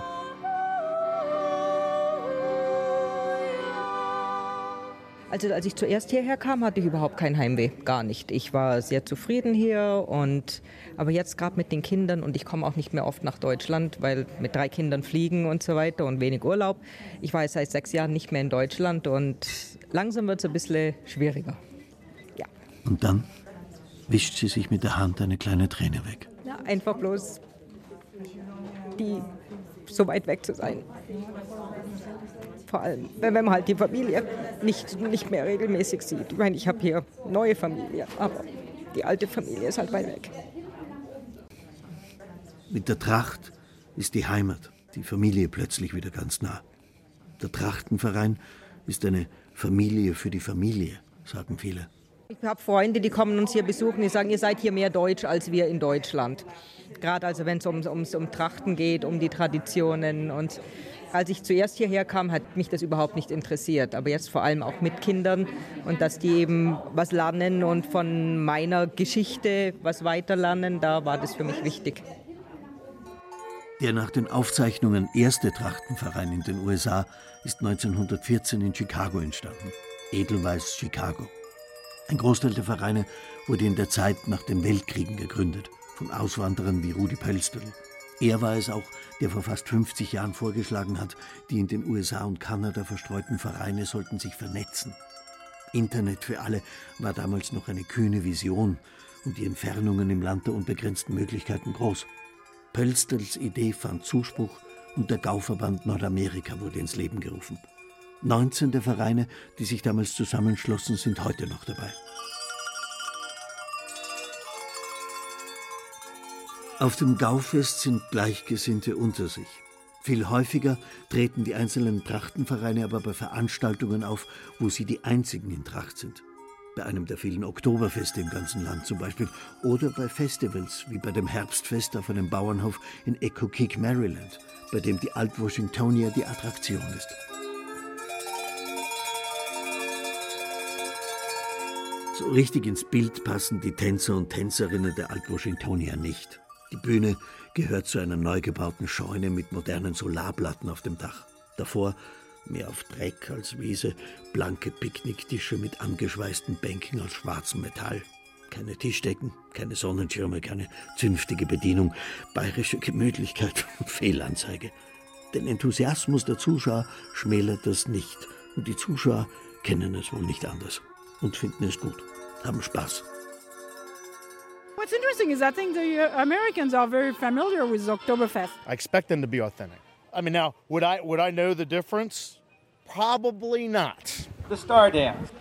Also als ich zuerst hierher kam, hatte ich überhaupt kein Heimweh, gar nicht. Ich war sehr zufrieden hier und aber jetzt gerade mit den Kindern und ich komme auch nicht mehr oft nach Deutschland, weil mit drei Kindern fliegen und so weiter und wenig Urlaub. Ich war jetzt seit sechs Jahren nicht mehr in Deutschland und langsam wird es ein bisschen schwieriger. Ja. Und dann wischt sie sich mit der Hand eine kleine Träne weg. ja einfach bloß die so weit weg zu sein. Vor allem, wenn man halt die Familie nicht, nicht mehr regelmäßig sieht. Ich meine, ich habe hier neue Familie, aber die alte Familie ist halt weit weg. Mit der Tracht ist die Heimat, die Familie plötzlich wieder ganz nah. Der Trachtenverein ist eine Familie für die Familie, sagen viele. Ich habe Freunde, die kommen uns hier besuchen, die sagen, ihr seid hier mehr deutsch als wir in Deutschland. Gerade also wenn es um, um, um Trachten geht, um die Traditionen. Und als ich zuerst hierher kam, hat mich das überhaupt nicht interessiert. Aber jetzt vor allem auch mit Kindern und dass die eben was lernen und von meiner Geschichte was weiterlernen, da war das für mich wichtig. Der nach den Aufzeichnungen erste Trachtenverein in den USA ist 1914 in Chicago entstanden. Edelweiss Chicago. Ein Großteil der Vereine wurde in der Zeit nach den Weltkriegen gegründet, von Auswanderern wie Rudi Pölstl. Er war es auch, der vor fast 50 Jahren vorgeschlagen hat, die in den USA und Kanada verstreuten Vereine sollten sich vernetzen. Internet für alle war damals noch eine kühne Vision und die Entfernungen im Land der unbegrenzten Möglichkeiten groß. Pölstels Idee fand Zuspruch und der Gauverband Nordamerika wurde ins Leben gerufen. 19 der Vereine, die sich damals zusammenschlossen, sind heute noch dabei. Auf dem Gaufest sind Gleichgesinnte unter sich. Viel häufiger treten die einzelnen Trachtenvereine aber bei Veranstaltungen auf, wo sie die einzigen in Tracht sind. Bei einem der vielen Oktoberfeste im ganzen Land zum Beispiel. Oder bei Festivals, wie bei dem Herbstfest auf einem Bauernhof in Echo Kick, Maryland, bei dem die Alt-Washingtonia die Attraktion ist. So richtig ins Bild passen die Tänzer und Tänzerinnen der Alt-Washingtonia nicht. Die Bühne gehört zu einer neu gebauten Scheune mit modernen Solarplatten auf dem Dach. Davor, mehr auf Dreck als Wiese, blanke Picknicktische mit angeschweißten Bänken aus schwarzem Metall. Keine Tischdecken, keine Sonnenschirme, keine zünftige Bedienung, bayerische Gemütlichkeit und Fehlanzeige. Den Enthusiasmus der Zuschauer schmälert das nicht. Und die Zuschauer kennen es wohl nicht anders und finden es gut, haben Spaß. What's interesting is I think the uh, Americans are very familiar with Oktoberfest. I expect them to be authentic. I mean, now would I would I know the difference? Probably not. The Star Dance.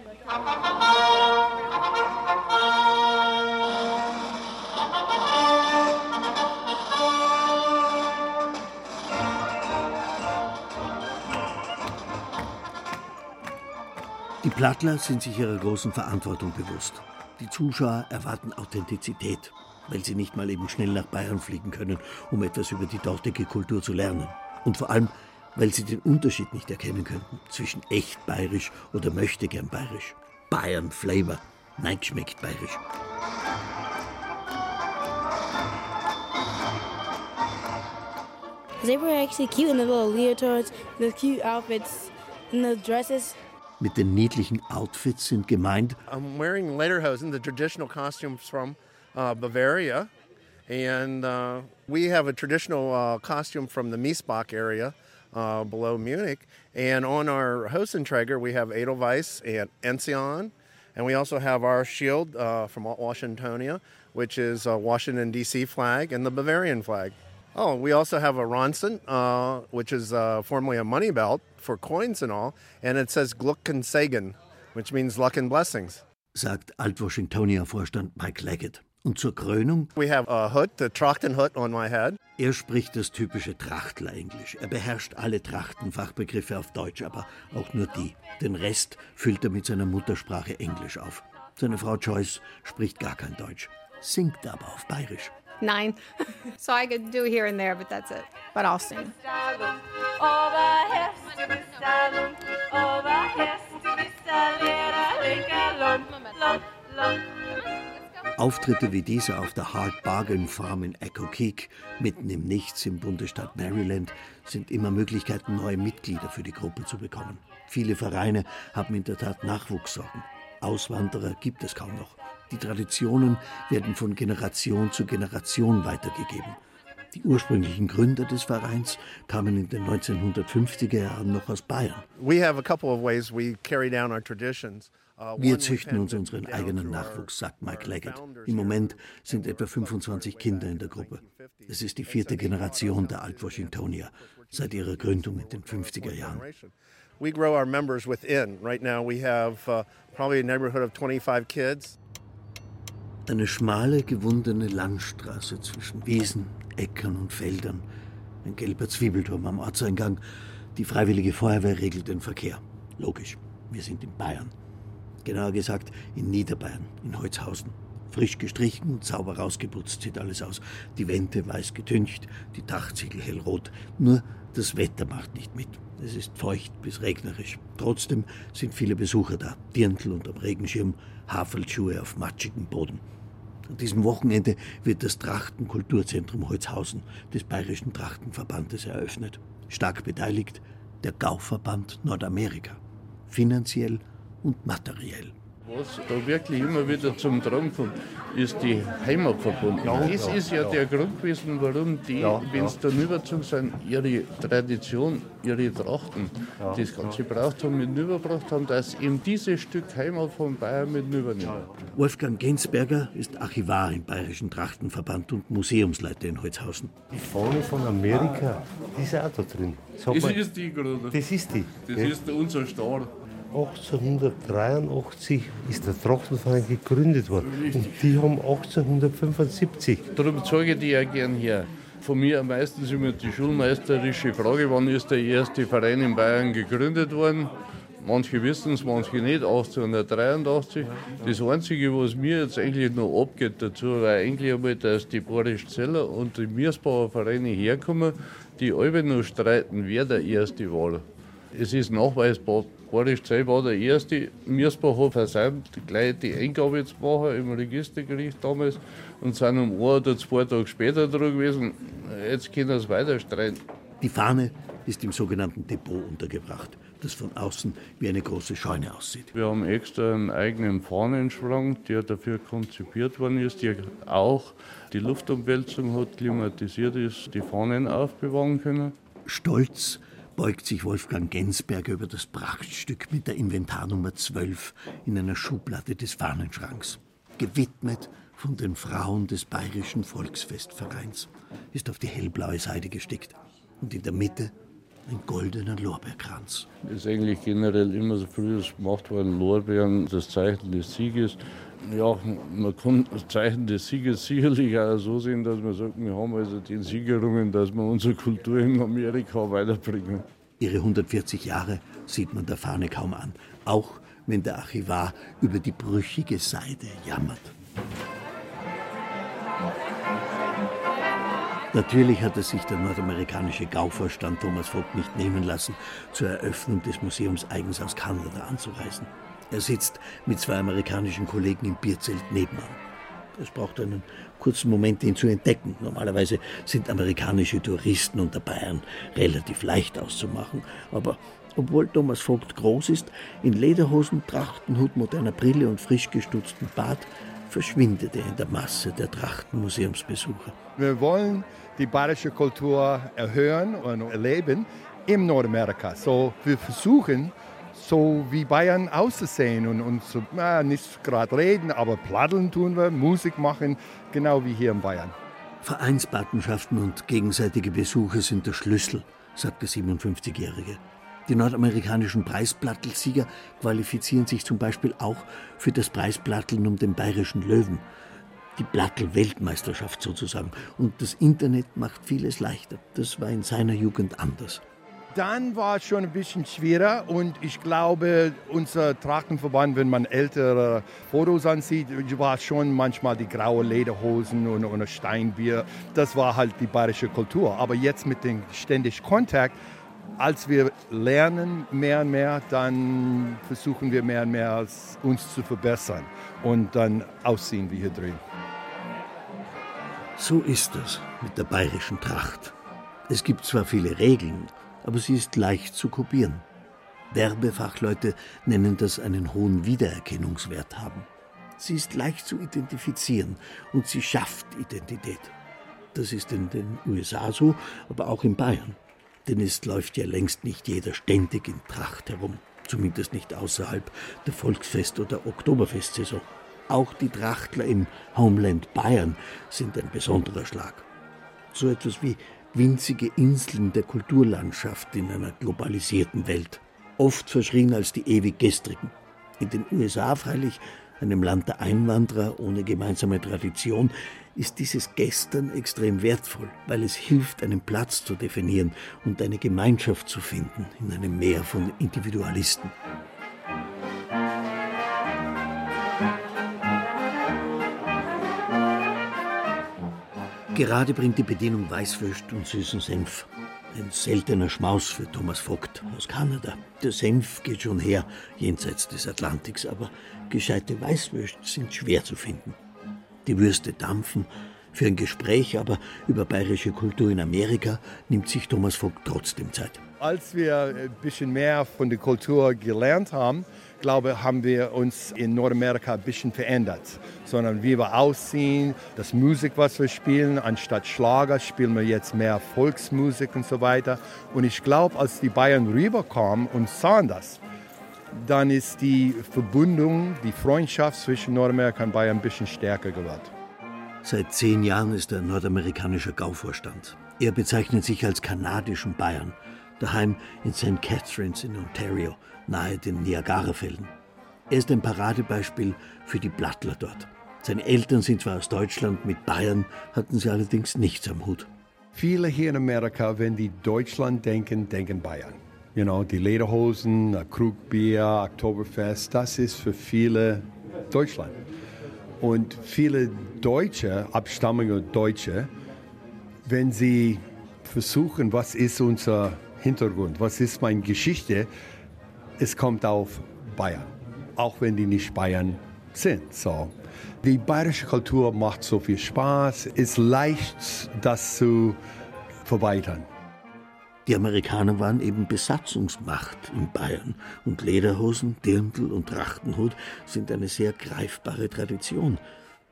Die Plattler sind sich ihrer großen Verantwortung bewusst. Die Zuschauer erwarten Authentizität, weil sie nicht mal eben schnell nach Bayern fliegen können, um etwas über die dortige Kultur zu lernen. Und vor allem, weil sie den Unterschied nicht erkennen könnten zwischen echt bayerisch oder möchte gern bayerisch. Bayern Flavor. Nein, schmeckt bayerisch. They were actually cute in the little leotards, the cute outfits, and the dresses. Mit den niedlichen Outfits sind gemeint I'm wearing lederhosen, the traditional costumes from uh, Bavaria, and uh, we have a traditional uh, costume from the Miesbach area uh, below Munich. And on our Hosenträger, we have Edelweiss and Enzian, and we also have our shield uh, from Washingtonia, which is a Washington D.C. flag and the Bavarian flag. Oh, we also have a Ronson, uh, which is uh, formerly a money belt for coins and all, and it says Gluck and Sagan, which means luck and blessings. sagt Alt-Washingtonia-Vorstand Mike Leggett. Und zur Krönung? We have a hood, the Trachten hood on my head. Er spricht das typische Trachtler-Englisch. Er beherrscht alle Trachtenfachbegriffe auf Deutsch, aber auch nur die. Den Rest füllt er mit seiner Muttersprache Englisch auf. Seine Frau Joyce spricht gar kein Deutsch, singt aber auf Bayerisch. Nine. so I could do here and there, but that's it. But I'll sing. Auftritte wie dieser auf der Hard Bargain Farm in Echo Creek, mitten im Nichts im Bundesstaat Maryland, sind immer Möglichkeiten, neue Mitglieder für die Gruppe zu bekommen. Viele Vereine haben in der Tat Nachwuchssorgen. Auswanderer gibt es kaum noch. Die Traditionen werden von Generation zu Generation weitergegeben. Die ursprünglichen Gründer des Vereins kamen in den 1950er Jahren noch aus Bayern. We have a couple of ways we carry down our traditions. Wir züchten uns unseren eigenen Nachwuchs, sagt Mike Leggett. Im Moment sind etwa 25 Kinder in der Gruppe. Es ist die vierte Generation der Alt-Washingtonier seit ihrer Gründung in den 50er Jahren. We grow our members within. Right now we have uh, probably a neighborhood of 25 kids. Eine schmale, gewundene Landstraße zwischen Wiesen, Äckern und Feldern. Ein gelber Zwiebelturm am Ortseingang. Die Freiwillige Feuerwehr regelt den Verkehr. Logisch, wir sind in Bayern. Genauer gesagt in Niederbayern, in Holzhausen. Frisch gestrichen und sauber rausgeputzt sieht alles aus. Die Wände weiß getüncht, die Dachziegel hellrot. Nur das Wetter macht nicht mit. Es ist feucht bis regnerisch. Trotzdem sind viele Besucher da. Dirndl unterm Regenschirm, Haferlschuhe auf matschigem Boden. An diesem Wochenende wird das Trachtenkulturzentrum Holzhausen des Bayerischen Trachtenverbandes eröffnet. Stark beteiligt der Gauverband Nordamerika. Finanziell und materiell. Was da wirklich immer wieder zum Tragen kommt, ist die Heimatverbundenheit. das ist ja, der Grund gewesen, warum die, ja, wenn sie ja. dann übergezogen sind, ihre Tradition, ihre Trachten, das ganze Brauchtum mit überbracht haben, dass eben dieses Stück Heimat von Bayern mit übernehmen. Wolfgang Gensberger ist Archivar im Bayerischen Trachtenverband und Museumsleiter in Holzhausen. Die Fahne von Amerika, die ist auch da drin. Das, das ist die gerade. Das ist die. Das ist unser Star. 1883 ist der Trachtenverein gegründet worden. Und die haben 1875. Darum zeige ich die ja gern her. Von mir am meisten ist immer die schulmeisterische Frage, wann ist der erste Verein in Bayern gegründet worden? Manche wissen es, manche nicht, 1883. Das Einzige, was mir jetzt eigentlich noch abgeht dazu, war eigentlich einmal, dass die Boris Zeller und die Miersbauer Vereine herkommen, die alle noch streiten, wer der Erste war. Es ist nachweisbar, Boris Zell war der erste Miersbacher versäumt, gleich die Eingabe zu machen im Registergericht damals und sind um ein oder zwei Tage später dran gewesen. Jetzt können sie weiter streiten. Die Fahne ist im sogenannten Depot untergebracht, das von außen wie eine große Scheune aussieht. Wir haben extra einen eigenen Fahnenschrank, der dafür konzipiert worden ist, der auch die Luftumwälzung hat, klimatisiert ist, die Fahnen aufbewahren können. Stolz beugt sich Wolfgang Gensberger über das Prachtstück mit der Inventarnummer 12 in einer Schublade des Fahnenschranks. Gewidmet von den Frauen des Bayerischen Volksfestvereins, ist auf die hellblaue Seite gestickt. Und in der Mitte ein goldener Lorbeerkranz. Das ist eigentlich generell immer so früher gemacht worden, Lorbeeren, das Zeichen des Sieges. Ja, man kann das Zeichen des Sieges sicherlich auch so sehen, dass man sagt, wir haben also den Siegerungen, dass wir unsere Kultur in Amerika weiterbringen. Ihre 140 Jahre sieht man der Fahne kaum an, auch wenn der Archivar über die brüchige Seide jammert. Natürlich hat es sich der nordamerikanische Gauvorstand Thomas Vogt nicht nehmen lassen, zur Eröffnung des Museums eigens aus Kanada anzureisen. Er sitzt mit zwei amerikanischen Kollegen im Bierzelt nebenan. Es braucht einen kurzen Moment, ihn zu entdecken. Normalerweise sind amerikanische Touristen unter Bayern relativ leicht auszumachen. Aber obwohl Thomas Vogt groß ist, in Lederhosen, Trachtenhut, moderner Brille und frisch gestutzten Bart, verschwindet er in der Masse der Trachtenmuseumsbesucher. Wir wollen die bayerische Kultur erhören und erleben im Nordamerika. So, wir versuchen, so wie Bayern auszusehen und, und so, na, nicht gerade reden, aber pladdeln tun wir, Musik machen, genau wie hier in Bayern. Vereinspatenschaften und gegenseitige Besuche sind der Schlüssel, sagt der 57-Jährige. Die nordamerikanischen Preisplattelsieger qualifizieren sich zum Beispiel auch für das Preisplatteln um den bayerischen Löwen. Die Plattel-Weltmeisterschaft sozusagen. Und das Internet macht vieles leichter. Das war in seiner Jugend anders. Dann war es schon ein bisschen schwerer und ich glaube, unser Trachtenverband, wenn man ältere Fotos ansieht, war schon manchmal die graue Lederhosen und, und Steinbier. Das war halt die bayerische Kultur. Aber jetzt mit dem ständig Kontakt, als wir lernen mehr und mehr, dann versuchen wir mehr und mehr uns zu verbessern und dann aussehen wie hier drin. So ist es mit der bayerischen Tracht. Es gibt zwar viele Regeln, aber sie ist leicht zu kopieren. Werbefachleute nennen das einen hohen Wiedererkennungswert haben. Sie ist leicht zu identifizieren und sie schafft Identität. Das ist in den USA so, aber auch in Bayern. Denn es läuft ja längst nicht jeder ständig in Tracht herum, zumindest nicht außerhalb der Volksfest- oder Oktoberfestsaison. Auch die Trachtler im Homeland Bayern sind ein besonderer Schlag. So etwas wie winzige Inseln der Kulturlandschaft in einer globalisierten Welt, oft verschrien als die ewig gestrigen. In den USA freilich, einem Land der Einwanderer ohne gemeinsame Tradition, ist dieses Gestern extrem wertvoll, weil es hilft, einen Platz zu definieren und eine Gemeinschaft zu finden in einem Meer von Individualisten. Gerade bringt die Bedienung Weißwürst und süßen Senf. Ein seltener Schmaus für Thomas Vogt aus Kanada. Der Senf geht schon her, jenseits des Atlantiks, aber gescheite Weißwürst sind schwer zu finden. Die Würste dampfen. Für ein Gespräch aber über bayerische Kultur in Amerika nimmt sich Thomas Vogt trotzdem Zeit. Als wir ein bisschen mehr von der Kultur gelernt haben, glaube, haben wir uns in Nordamerika ein bisschen verändert. Sondern wie wir aussehen, das Musik, was wir spielen, anstatt Schlager spielen wir jetzt mehr Volksmusik und so weiter. Und ich glaube, als die Bayern rüberkamen und sahen das, dann ist die Verbindung, die Freundschaft zwischen Nordamerika und Bayern ein bisschen stärker geworden. Seit zehn Jahren ist er nordamerikanischer Gauvorstand. Er bezeichnet sich als kanadischen Bayern, daheim in St. Catharines in Ontario nahe den Niagarafällen. Er ist ein Paradebeispiel für die Blattler dort. Seine Eltern sind zwar aus Deutschland, mit Bayern hatten sie allerdings nichts am Hut. Viele hier in Amerika, wenn die Deutschland denken, denken Bayern. You know, die Lederhosen, Krugbier, Oktoberfest, das ist für viele Deutschland. Und viele Deutsche, abstammige Deutsche, wenn sie versuchen, was ist unser Hintergrund, was ist meine Geschichte, es kommt auf Bayern, auch wenn die nicht Bayern sind. So. Die bayerische Kultur macht so viel Spaß, ist leicht, das zu verbreitern. Die Amerikaner waren eben Besatzungsmacht in Bayern und Lederhosen, Dirndl und Trachtenhut sind eine sehr greifbare Tradition.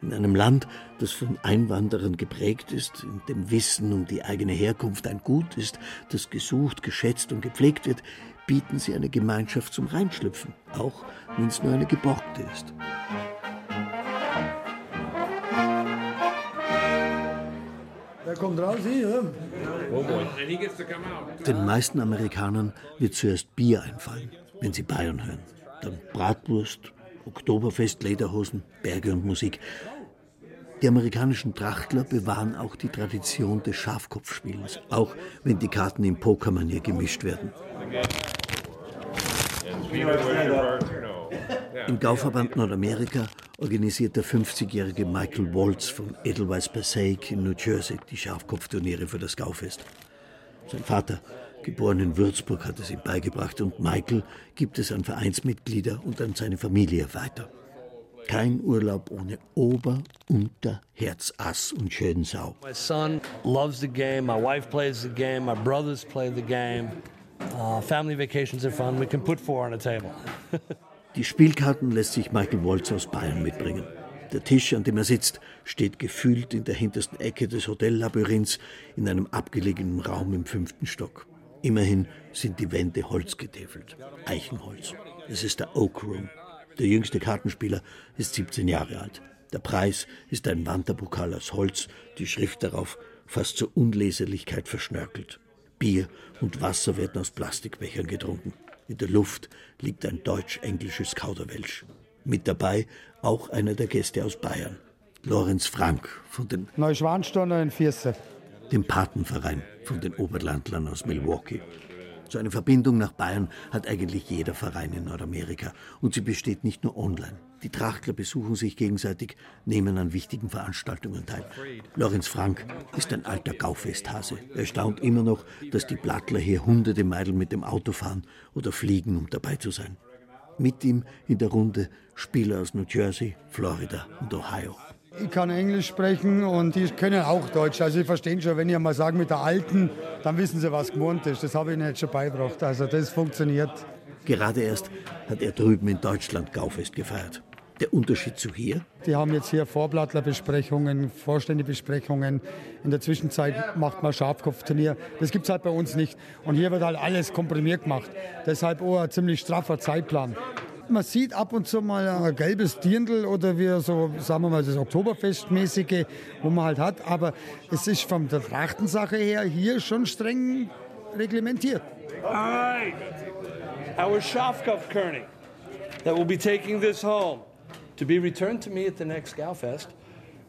In einem Land, das von Einwanderern geprägt ist, in dem Wissen um die eigene Herkunft ein Gut ist, das gesucht, geschätzt und gepflegt wird, bieten sie eine Gemeinschaft zum Reinschlüpfen, auch wenn es nur eine geborgte ist. Wer kommt raus? Ich, oder? Den meisten Amerikanern wird zuerst Bier einfallen, wenn sie Bayern hören. Dann Bratwurst, Oktoberfest, Lederhosen, Berge und Musik. Die amerikanischen Trachtler bewahren auch die Tradition des Schafkopfspielens, auch wenn die Karten in Pokermanier gemischt werden. Im Gauverband Nordamerika organisiert der 50-jährige Michael Waltz von Edelweiss Passaic in New Jersey die Schafkopfturniere für das Gaufest. Sein Vater, geboren in Würzburg, hat es ihm beigebracht und Michael gibt es an Vereinsmitglieder und an seine Familie weiter. Kein Urlaub ohne Ober, Unter, Herz, Ass und schönen Sau. My son loves the game, my wife plays the game, my brothers play the game. Uh, family vacations are fun. We can put four on a table. Die Spielkarten lässt sich Michael Wolz aus Bayern mitbringen. Der Tisch, an dem er sitzt, steht gefühlt in der hintersten Ecke des Hotellabyrinths in einem abgelegenen Raum im fünften Stock. Immerhin sind die Wände holzgetäfelt. Eichenholz. Es ist der Oak Room. Der jüngste Kartenspieler ist 17 Jahre alt. Der Preis ist ein Wanderpokal aus Holz, die Schrift darauf fast zur Unleserlichkeit verschnörkelt. Bier und Wasser werden aus Plastikbechern getrunken. In der Luft liegt ein deutsch-englisches Kauderwelsch. Mit dabei auch einer der Gäste aus Bayern. Lorenz Frank von den Neuschwansteiner in Vierse. dem Patenverein von den Oberlandlern aus Milwaukee. So eine Verbindung nach Bayern hat eigentlich jeder Verein in Nordamerika und sie besteht nicht nur online. Die Trachtler besuchen sich gegenseitig, nehmen an wichtigen Veranstaltungen teil. Lorenz Frank ist ein alter Gaufesthase. Er staunt immer noch, dass die Blattler hier hunderte Meilen mit dem Auto fahren oder fliegen, um dabei zu sein. Mit ihm in der Runde Spieler aus New Jersey, Florida und Ohio. Ich kann Englisch sprechen und die können auch Deutsch. Also sie verstehen schon, wenn ich mal sage mit der Alten, dann wissen sie, was gemeint ist. Das habe ich ihnen jetzt schon beigebracht. Also das funktioniert. Gerade erst hat er drüben in Deutschland Gaufest gefeiert. Der Unterschied zu hier? Die haben jetzt hier Vorblattlerbesprechungen, Vorständebesprechungen. In der Zwischenzeit macht man Schafkopfturnier. Das gibt es halt bei uns nicht. Und hier wird halt alles komprimiert gemacht. Deshalb auch ein ziemlich straffer Zeitplan. Man sieht ab und zu mal ein gelbes Dirndl oder wie so, sagen wir mal, das Oktoberfestmäßige, wo man halt hat. Aber es ist von der Trachtensache her hier schon streng reglementiert. All right. Our Schafkopfkönig that will be taking this home to be returned to me at the next Galfest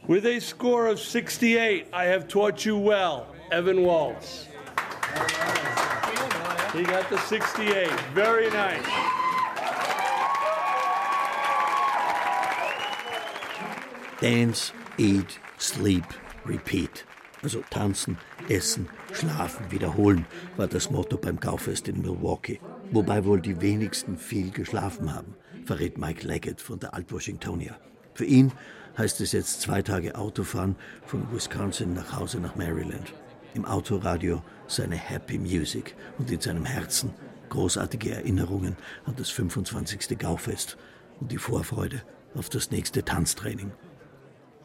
with a score of 68. I have taught you well, Evan Waltz. He got the 68. Very nice. Dance, eat, sleep, repeat. Also tanzen, essen, schlafen, wiederholen war das Motto beim Gaufest in Milwaukee. Wobei wohl die wenigsten viel geschlafen haben, verrät Mike Leggett von der Alt-Washingtonia. Für ihn heißt es jetzt zwei Tage Autofahren von Wisconsin nach Hause nach Maryland. Im Autoradio seine Happy Music und in seinem Herzen großartige Erinnerungen an das 25. Gaufest und die Vorfreude auf das nächste Tanztraining.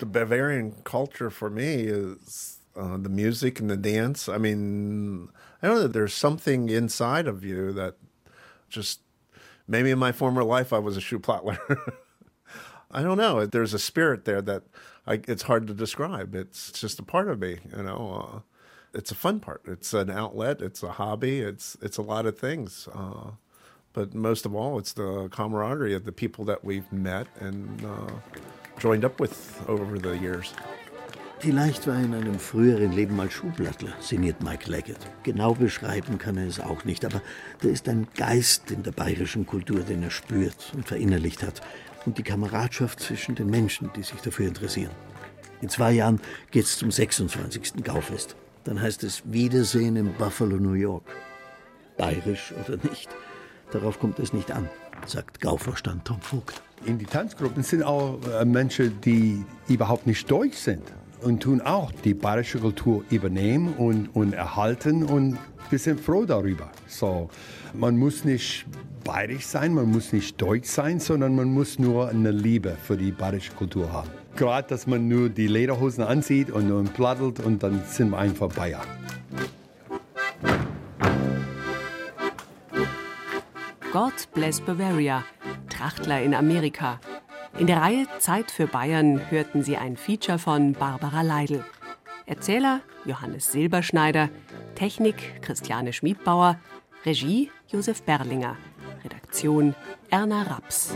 The Bavarian culture for me is uh, the music and the dance. I mean, I know that there's something inside of you that just maybe in my former life I was a shoe Schuhplattler. I don't know. There's a spirit there that I, it's hard to describe. It's just a part of me, you know. Uh, it's a fun part. It's an outlet. It's a hobby. It's it's a lot of things. Uh, but most of all, it's the camaraderie of the people that we've met and uh, joined up with over the years. Vielleicht war er in einem früheren Leben mal Schuhblattler, sinniert Mike Leggett. Genau beschreiben kann er es auch nicht, aber da ist ein Geist in der bayerischen Kultur, den er spürt und verinnerlicht hat. Und die Kameradschaft zwischen den Menschen, die sich dafür interessieren. In zwei Jahren geht's zum 26. Gaufest. Dann heißt es Wiedersehen in Buffalo, New York. Bayerisch oder nicht, darauf kommt es nicht an, sagt Gauvorstand Tom Vogt. In die Tanzgruppen sind auch äh, Menschen, die überhaupt nicht deutsch sind und tun auch die bayerische Kultur übernehmen und, und erhalten und wir sind froh darüber. So, man muss nicht bayerisch sein, man muss nicht deutsch sein, sondern man muss nur eine Liebe für die bayerische Kultur haben. Gerade, dass man nur die Lederhosen anzieht und nur plattelt und dann sind wir einfach Bayer. God Bless Bavaria, Trachtler in Amerika. In der Reihe Zeit für Bayern hörten Sie ein Feature von Barbara Leidl. Erzähler Johannes Silberschneider, Technik Christiane Schmiedbauer, Regie Josef Berlinger, Redaktion Erna Raps.